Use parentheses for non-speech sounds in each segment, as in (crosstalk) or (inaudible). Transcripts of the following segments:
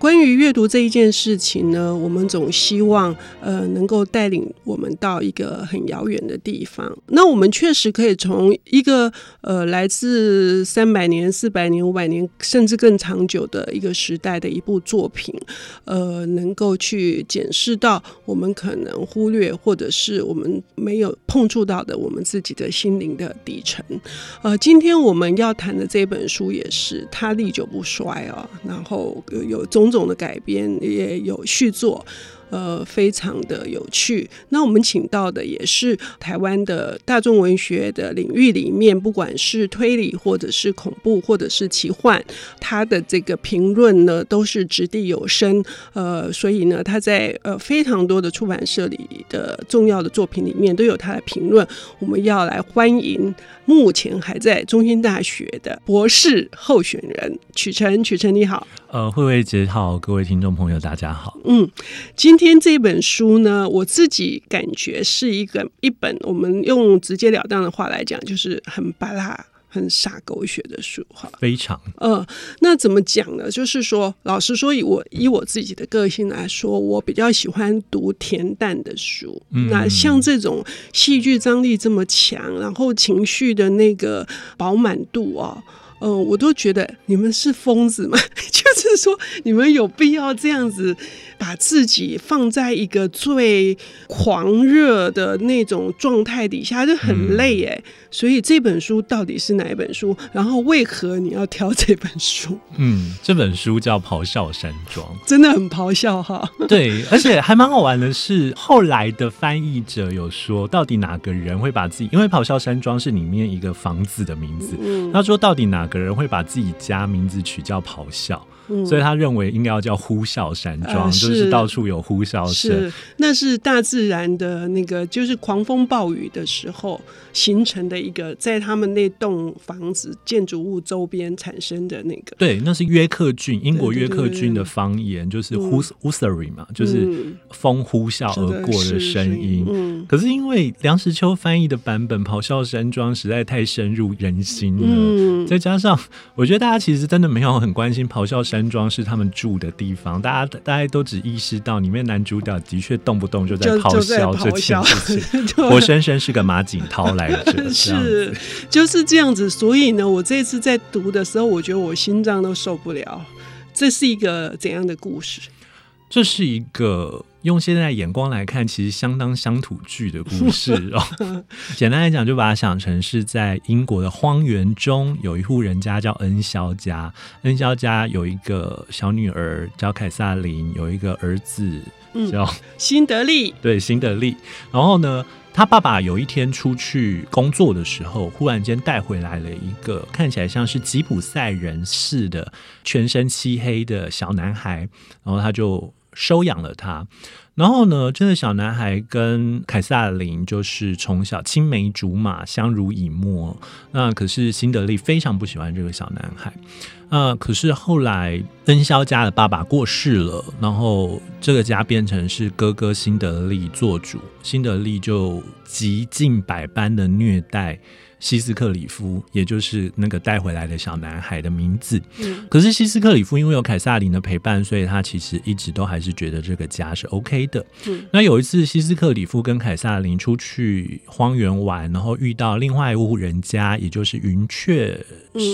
关于阅读这一件事情呢，我们总希望呃能够带领我们到一个很遥远的地方。那我们确实可以从一个呃来自三百年、四百年、五百年，甚至更长久的一个时代的一部作品，呃，能够去检视到我们可能忽略或者是我们没有碰触到的我们自己的心灵的底层。呃，今天我们要谈的这本书也是它历久不衰啊，然后有种。种的改编也有续作。呃，非常的有趣。那我们请到的也是台湾的大众文学的领域里面，不管是推理或者是恐怖或者是奇幻，他的这个评论呢都是掷地有声。呃，所以呢，他在呃非常多的出版社里的重要的作品里面都有他的评论。我们要来欢迎目前还在中兴大学的博士候选人曲晨。曲晨你好，呃，慧慧姐好，各位听众朋友大家好。嗯，今今天这本书呢，我自己感觉是一个一本我们用直截了当的话来讲，就是很巴拉、很傻狗血的书哈。非常，呃，那怎么讲呢？就是说，老实说，以我以我自己的个性来说，我比较喜欢读恬淡的书。嗯、那像这种戏剧张力这么强，然后情绪的那个饱满度啊。嗯、呃，我都觉得你们是疯子吗？(laughs) 就是说，你们有必要这样子把自己放在一个最狂热的那种状态底下，就很累哎。嗯、所以这本书到底是哪一本书？然后为何你要挑这本书？嗯，这本书叫《咆哮山庄》，真的很咆哮哈。对，而且还蛮好玩的是，后来的翻译者有说，到底哪个人会把自己，因为《咆哮山庄》是里面一个房子的名字，嗯，他说到底哪个人会把自己家名字取叫咆哮？嗯、所以他认为应该要叫呼啸山庄，就是到处有呼啸声。那是大自然的那个，就是狂风暴雨的时候形成的一个，在他们那栋房子建筑物周边产生的那个。对，那是约克郡，英国约克郡的方言，就是 whoosery 嘛，嗯、就是风呼啸而过的声音。嗯、可是因为梁实秋翻译的版本《咆哮山庄》实在太深入人心了，嗯、再加上我觉得大家其实真的没有很关心咆哮山。山庄是他们住的地方，大家大家都只意识到里面男主角的确动不动就在咆哮这件事情，活生生是个马景涛来着，(laughs) 是就是这样子。所以呢，我这次在读的时候，我觉得我心脏都受不了。这是一个怎样的故事？这是一个。用现在眼光来看，其实相当乡土剧的故事 (laughs) 哦。简单来讲，就把它想成是在英国的荒原中，有一户人家叫恩肖家。恩肖家有一个小女儿叫凯撒琳，有一个儿子叫、嗯、辛德利。对，辛德利。然后呢，他爸爸有一天出去工作的时候，忽然间带回来了一个看起来像是吉普赛人似的、全身漆黑的小男孩，然后他就。收养了他，然后呢，这个小男孩跟凯撒琳就是从小青梅竹马，相濡以沫。那可是辛德利非常不喜欢这个小男孩。呃，可是后来恩肖家的爸爸过世了，然后这个家变成是哥哥辛德利做主，辛德利就极尽百般的虐待。希斯克里夫，也就是那个带回来的小男孩的名字。嗯，可是希斯克里夫因为有凯撒琳的陪伴，所以他其实一直都还是觉得这个家是 OK 的。嗯，那有一次希斯克里夫跟凯撒琳出去荒原玩，然后遇到另外一户人家，也就是云雀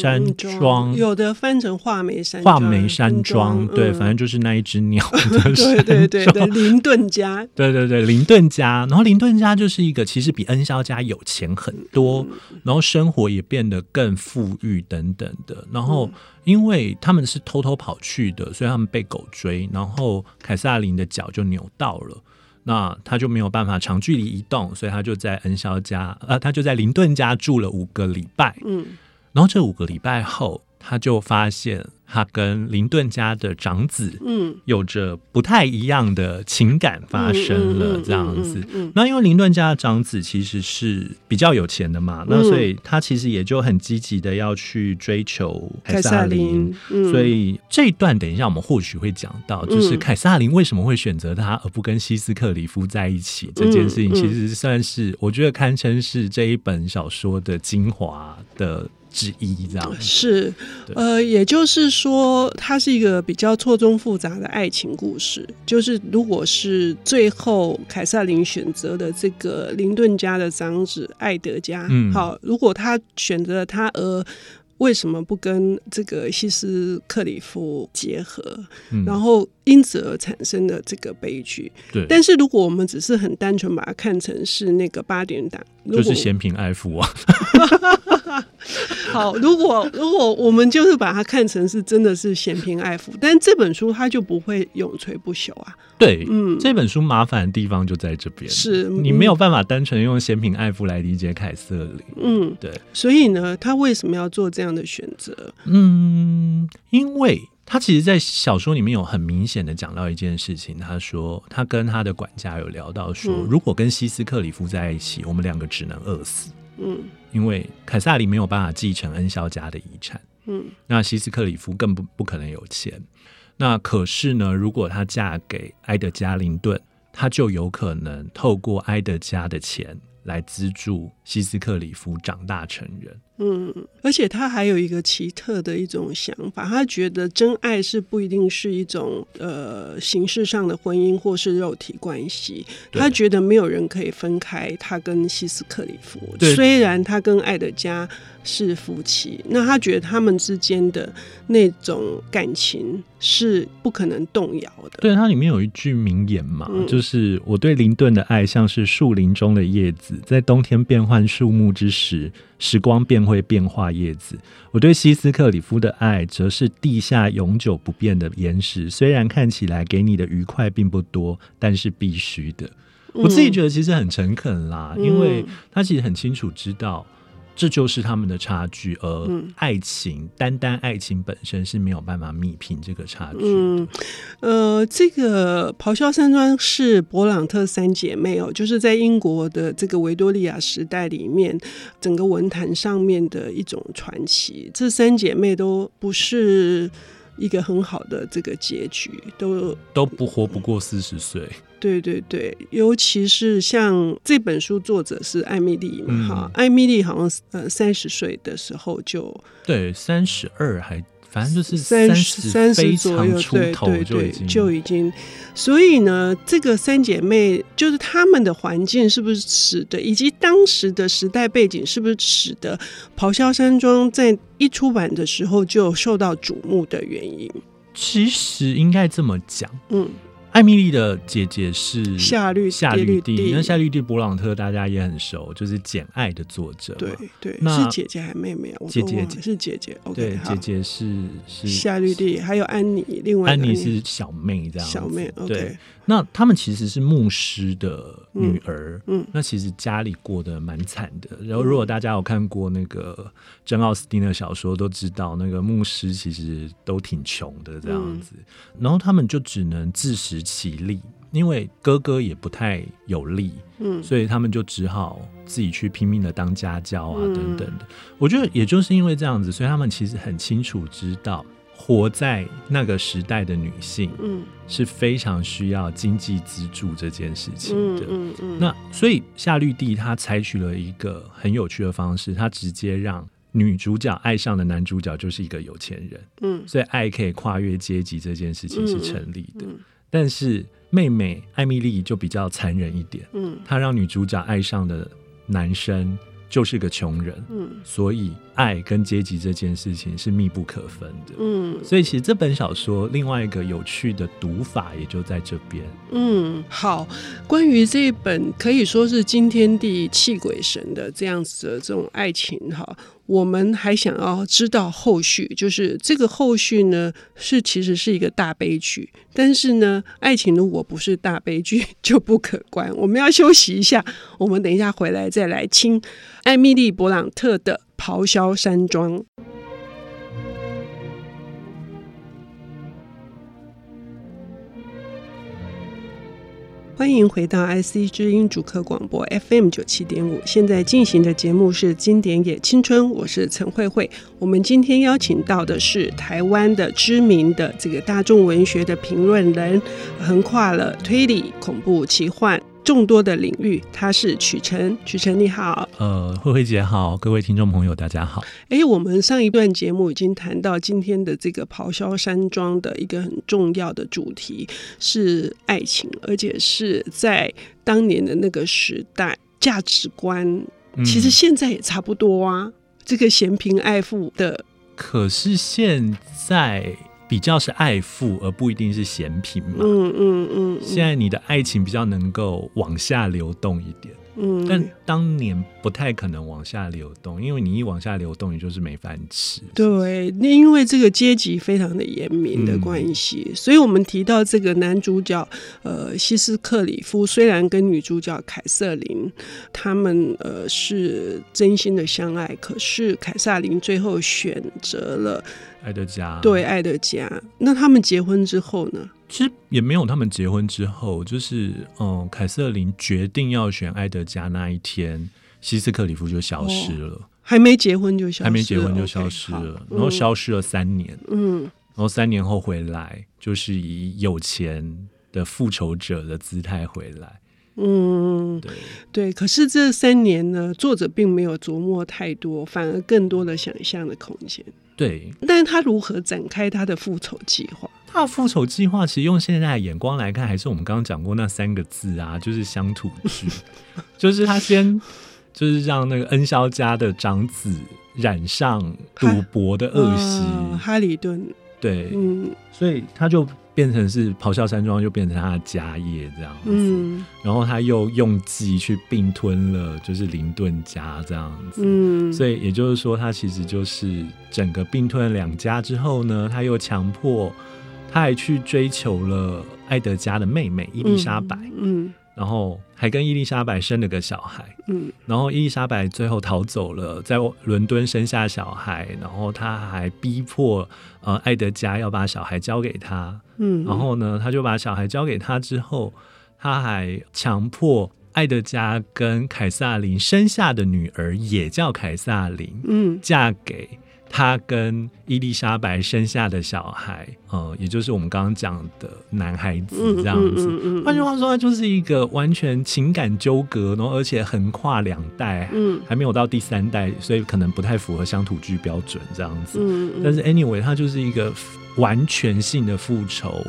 山庄，嗯、有的翻成画眉山画眉山庄，对，嗯、反正就是那一只鸟的 (laughs) 山庄。对对对，林顿家，(laughs) 对对对，林顿家。然后林顿家就是一个其实比恩肖家有钱很多。嗯然后生活也变得更富裕等等的。然后因为他们是偷偷跑去的，所以他们被狗追。然后凯撒琳的脚就扭到了，那他就没有办法长距离移动，所以他就在恩肖家，呃，他就在林顿家住了五个礼拜。嗯，然后这五个礼拜后，他就发现他跟林顿家的长子，嗯，有着不太一样的情感发生了这样子。那因为林顿家的长子其实是比较有钱的嘛，那所以他其实也就很积极的要去追求凯撒琳。所以这一段等一下我们或许会讲到，就是凯撒琳为什么会选择他而不跟西斯克里夫在一起这件事情，其实算是我觉得堪称是这一本小说的精华的之一，这样 (laughs) 是，呃，也就是说，它是一个比较错综复杂的爱情故事。就是如果是最后凯瑟琳选择的这个林顿家的长子爱德加，嗯，好，如果他选择了他，而为什么不跟这个西斯克里夫结合？嗯，然后因此而产生的这个悲剧。对，但是如果我们只是很单纯把它看成是那个八点档，就是嫌贫爱富啊。(laughs) 好，如果如果我们就是把它看成是真的是嫌贫爱富，但这本书它就不会永垂不朽啊。对，嗯，这本书麻烦的地方就在这边，是你没有办法单纯用嫌贫爱富来理解凯瑟琳。嗯，对。所以呢，他为什么要做这样的选择？嗯，因为他其实，在小说里面有很明显的讲到一件事情，他说他跟他的管家有聊到说，嗯，如果跟希斯克里夫在一起，我们两个只能饿死。嗯。因为凯萨里没有办法继承恩肖家的遗产，嗯，那希斯克里夫更不不可能有钱。那可是呢，如果她嫁给埃德加林顿，她就有可能透过埃德加的钱来资助希斯克里夫长大成人。嗯，而且他还有一个奇特的一种想法，他觉得真爱是不一定是一种呃形式上的婚姻或是肉体关系。他觉得没有人可以分开他跟希斯克里夫，虽然他跟爱德加是夫妻，那他觉得他们之间的那种感情是不可能动摇的。对，它里面有一句名言嘛，嗯、就是我对林顿的爱像是树林中的叶子，在冬天变换树木之时。时光便会变化叶子。我对希斯克里夫的爱，则是地下永久不变的岩石。虽然看起来给你的愉快并不多，但是必须的。我自己觉得其实很诚恳啦，因为他其实很清楚知道。这就是他们的差距，而爱情，嗯、单单爱情本身是没有办法弭平这个差距。嗯，呃，这个咆哮山庄是勃朗特三姐妹哦，就是在英国的这个维多利亚时代里面，整个文坛上面的一种传奇。这三姐妹都不是一个很好的这个结局，都都不活不过四十岁。对对对，尤其是像这本书作者是艾米丽嘛，哈、嗯，艾米丽好像呃三十岁的时候就对三十二还反正就是三十三十左右出头就已经就已经，所以呢，这个三姐妹就是她们的环境是不是使得，以及当时的时代背景是不是使得《咆哮山庄》在一出版的时候就受到瞩目的原因？其实应该这么讲，嗯。艾米丽的姐姐是夏绿夏绿蒂，那夏绿蒂·勃朗特大家也很熟，就是《简爱》的作者。对对，那是姐姐还是妹妹啊？姐姐是姐姐。对，姐姐是是夏绿蒂，还有安妮，另外安妮是小妹这样。小妹，OK。那他们其实是牧师的女儿，嗯，那其实家里过得蛮惨的。然后，如果大家有看过那个珍奥斯汀的小说，都知道那个牧师其实都挺穷的这样子。然后他们就只能自食其力，因为哥哥也不太有力，嗯，所以他们就只好自己去拼命的当家教啊，等等的。我觉得也就是因为这样子，所以他们其实很清楚知道。活在那个时代的女性，嗯，是非常需要经济资助这件事情的。嗯嗯，嗯。那所以夏绿蒂她采取了一个很有趣的方式，她直接让女主角爱上的男主角就是一个有钱人。嗯，所以爱可以跨越阶级这件事情是成立的。嗯嗯。但是妹妹艾米丽就比较残忍一点。嗯，她让女主角爱上的男生。就是个穷人，嗯，所以爱跟阶级这件事情是密不可分的，嗯，所以其实这本小说另外一个有趣的读法也就在这边，嗯，好，关于这一本可以说是惊天地泣鬼神的这样子的这种爱情，哈。我们还想要知道后续，就是这个后续呢，是其实是一个大悲剧。但是呢，爱情如果不是大悲剧，(laughs) 就不可观。我们要休息一下，我们等一下回来再来听艾米丽·勃朗特的《咆哮山庄》。欢迎回到 IC 之音主客广播 FM 九七点五，现在进行的节目是《经典也青春》，我是陈慧慧。我们今天邀请到的是台湾的知名的这个大众文学的评论人，横跨了推理、恐怖、奇幻。众多的领域，他是曲晨，曲晨你好，呃，慧慧姐好，各位听众朋友大家好。哎，我们上一段节目已经谈到今天的这个咆哮山庄的一个很重要的主题是爱情，而且是在当年的那个时代价值观，其实现在也差不多啊。嗯、这个嫌贫爱富的，可是现在。比较是爱富，而不一定是嫌贫嘛。嗯嗯嗯。嗯，现在你的爱情比较能够往下流动一点。嗯，但当年不太可能往下流动，因为你一往下流动，你就是没饭吃。对，那因为这个阶级非常的严明的关系，嗯、所以我们提到这个男主角呃希斯克里夫，虽然跟女主角凯瑟琳他们呃是真心的相爱，可是凯瑟琳最后选择了爱德加。对，爱德加。那他们结婚之后呢？其实也没有，他们结婚之后，就是嗯，凯瑟琳决定要选埃德加那一天，希斯克里夫就消失了。哦、还没结婚就消失了，还没结婚就消失了，okay, 然后消失了三年。嗯，然后三年后回来，就是以有钱的复仇者的姿态回来。嗯，对对。可是这三年呢，作者并没有琢磨太多，反而更多的想象的空间。对，但是他如何展开他的复仇计划？他的复仇计划其实用现在的眼光来看，还是我们刚刚讲过那三个字啊，就是乡土剧。(laughs) 就是他先就是让那个恩萧家的长子染上赌博的恶习，呃，哈里顿。对，嗯，所以他就变成是咆哮山庄，就变成他的家业这样子。嗯，然后他又用计去并吞了，就是林顿家这样子。嗯，所以也就是说，他其实就是整个并吞了两家之后呢，他又强迫。他还去追求了爱德加的妹妹伊丽莎白，嗯，嗯，然后还跟伊丽莎白生了个小孩，嗯，然后伊丽莎白最后逃走了，在伦敦生下小孩，然后他还逼迫呃爱德加要把小孩交给他，嗯，然后呢，他就把小孩交给他之后，他还强迫爱德加跟凯撒琳生下的女儿也叫凯撒琳，嗯，嫁给。他跟伊丽莎白生下的小孩，呃，也就是我们刚刚讲的男孩子这样子。换句、嗯嗯嗯嗯、话说，他就是一个完全情感纠葛，然后而且横跨两代，嗯，还没有到第三代，所以可能不太符合乡土剧标准这样子。嗯嗯、但是 anyway，他就是一个完全性的复仇，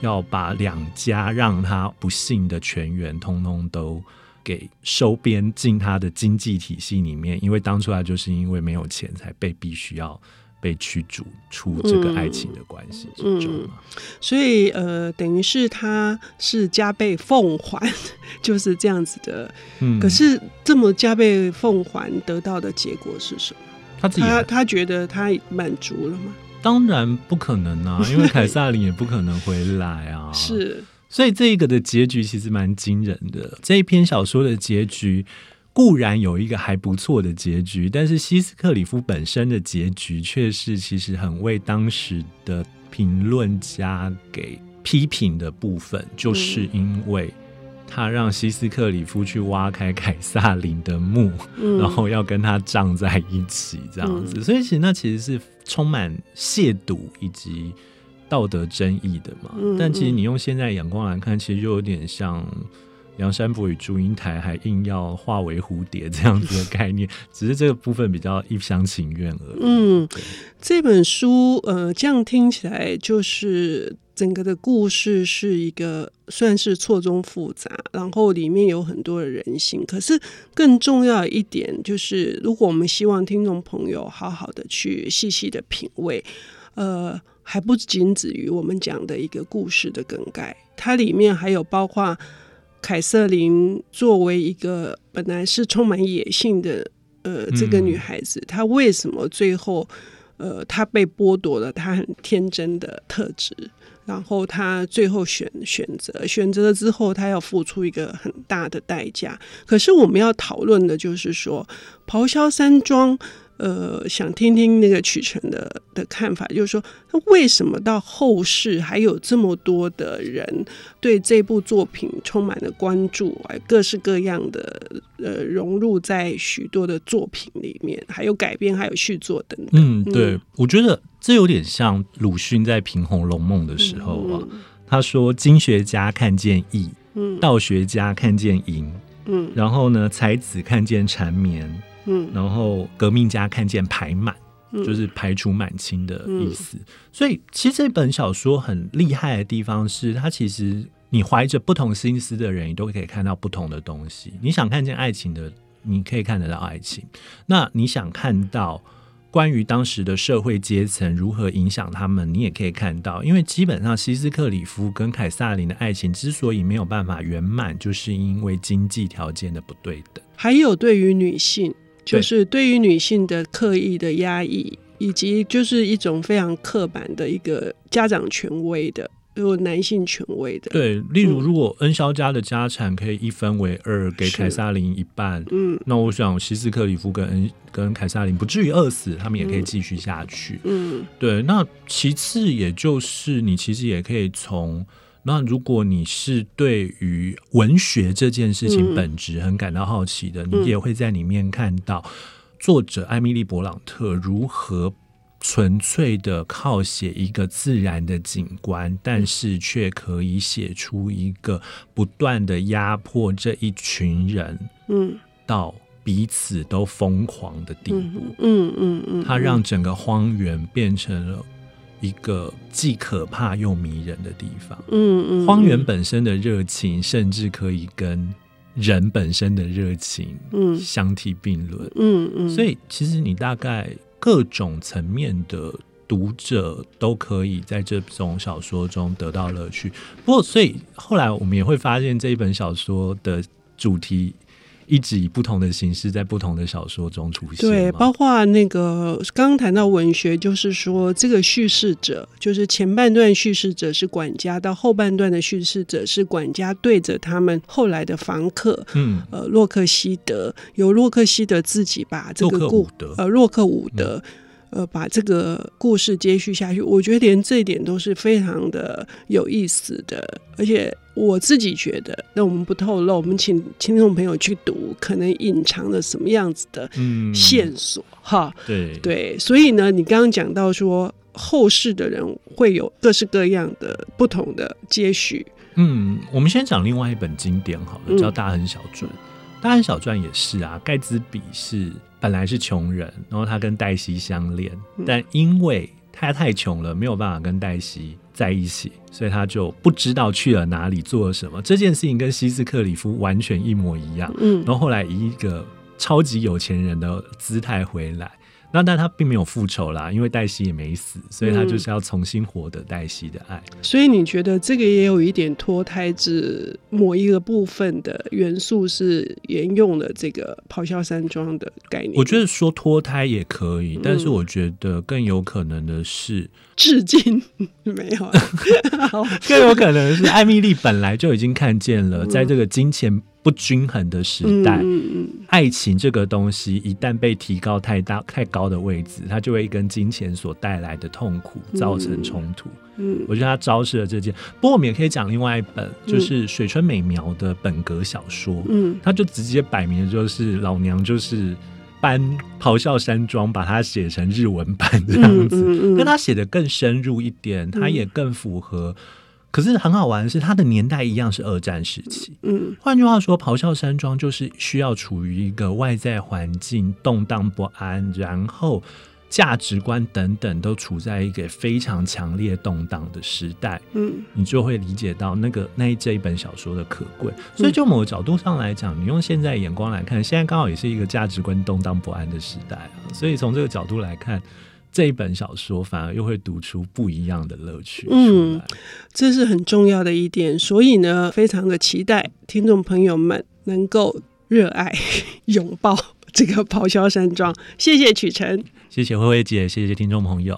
要把两家让他不幸的全员通通都。给收编进他的经济体系里面，因为当初他就是因为没有钱，才被必须要被驱逐出这个爱情的关系之中、嗯嗯、所以呃，等于是他是加倍奉还，(laughs) 就是这样子的。嗯，可是这么加倍奉还得到的结果是什么？他自己他他觉得他满足了吗？当然不可能啊，因为凯撒琳也不可能回来啊。(laughs) 是。所以这个的结局其实蛮惊人的。这一篇小说的结局固然有一个还不错的结局，但是希斯克里夫本身的结局却是其实很为当时的评论家给批评的部分，就是因为他让希斯克里夫去挖开凯撒琳的墓，然后要跟他葬在一起这样子。所以其实那其实是充满亵渎以及。道德争议的嘛，但其实你用现在眼光来看，其实就有点像梁山伯与祝英台，还硬要化为蝴蝶这样子的概念，(laughs) 只是这个部分比较一厢情愿而已。嗯，这本书呃，这样听起来就是整个的故事是一个算是错综复杂，然后里面有很多的人性。可是更重要一点就是，如果我们希望听众朋友好好的去细细的品味，呃。还不仅止于我们讲的一个故事的更改，它里面还有包括凯瑟琳作为一个本来是充满野性的呃这个女孩子，她为什么最后呃她被剥夺了她很天真的特质，然后她最后选选择选择了之后，她要付出一个很大的代价。可是我们要讨论的就是说，咆哮山庄。呃，想听听那个曲成的的看法，就是说，他为什么到后世还有这么多的人对这部作品充满了关注，各式各样的呃融入在许多的作品里面，还有改编，还有续作等等。嗯，对，嗯、我觉得这有点像鲁迅在评《红楼梦》的时候啊，嗯、他说：“经学家看见义，嗯，道学家看见淫。”嗯，然后呢，才子看见缠绵，嗯，然后革命家看见排满，嗯，就是排除满清的意思。嗯，所以，其实这本小说很厉害的地方是，它其实你怀着不同心思的人，你都可以看到不同的东西。你想看见爱情的，你可以看得到爱情；那你想看到。关于当时的社会阶层如何影响他们，你也可以看到，因为基本上希斯克里夫跟凯撒琳的爱情之所以没有办法圆满，就是因为经济条件的不对等。还有对于女性，就是对于女性的刻意的压抑，以及就是一种非常刻板的一个家长权威的。有男性权威的，对，例如如果恩肖家的家产可以一分为二，给凯撒琳一半，嗯，那我想希斯克里夫跟恩跟凯撒琳不至于饿死，他们也可以继续下去，嗯，对。那其次，也就是你其实也可以从那如果你是对于文学这件事情本质很感到好奇的，嗯，你也会在里面看到作者艾米丽·勃朗特如何。纯粹的靠写一个自然的景观，但是却可以写出一个不断的压迫这一群人，嗯，到彼此都疯狂的地步，嗯。嗯。嗯，他让整个荒原变成了一个既可怕又迷人的地方，嗯嗯，荒原本身的热情，甚至可以跟人本身的热情，嗯，相提并论，嗯嗯，所以其实你大概。各种层面的读者都可以在这种小说中得到乐趣。不过，所以后来我们也会发现，这一本小说的主题一直以不同的形式在不同的小说中出现。对，包括那个刚刚谈到文学，就是说这个叙事者，就是前半段叙事者是管家，到后半段的叙事者是管家对着他们后来的房客，嗯，呃，洛克希德，由洛克希德自己把这个故，呃，洛克伍德。嗯呃，把这个故事接续下去，我觉得连这一点都是非常的有意思的。而且我自己觉得，那我们不透露，我们请听众朋友去读，可能隐藏了什么样子的线索？嗯、哈，对对。所以呢，你刚刚讲到说，后世的人会有各式各样的不同的接续。嗯，我们先讲另外一本经典好了，叫《大亨小传》。嗯大亨小传也是啊，盖茨比是本来是穷人，然后他跟黛西相恋，但因为他太穷了，没有办法跟黛西在一起，所以他就不知道去了哪里做了什么。这件事情跟希斯克里夫完全一模一样。嗯，然后后来以一个超级有钱人的姿态回来。那但他并没有复仇啦，因为黛西也没死，所以他就是要重新获得黛西的爱。嗯。所以你觉得这个也有一点脱胎自某一个部分的元素，是沿用了这个咆哮山庄的概念？我觉得说脱胎也可以，但是我觉得更有可能的是致敬，(laughs) 没有，(laughs) 更有可能是艾米丽本来就已经看见了，在这个金钱。不均衡的时代，嗯，爱情这个东西一旦被提高太大太高的位置，它就会跟金钱所带来的痛苦造成冲突。嗯，我觉得他昭示了这件。不过我们也可以讲另外一本，就是水村美苗的本格小说。嗯，他就直接摆明了就是老娘就是搬《咆哮山庄》，把它写成日文版这样子。嗯，但他写的更深入一点，他也更符合。可是很好玩的是，它的年代一样是二战时期。嗯，换句话说，咆哮山庄就是需要处于一个外在环境动荡不安，然后价值观等等都处在一个非常强烈动荡的时代。嗯，你就会理解到那个那一这一本小说的可贵。所以，就某个角度上来讲，你用现在眼光来看，现在刚好也是一个价值观动荡不安的时代啊。所以，从这个角度来看。这一本小说反而又会读出不一样的乐趣。嗯，这是很重要的一点。所以呢，非常的期待听众朋友们能够热爱、(laughs) 拥抱这个咆哮山庄。谢谢曲晨，谢谢慧慧姐，谢谢听众朋友。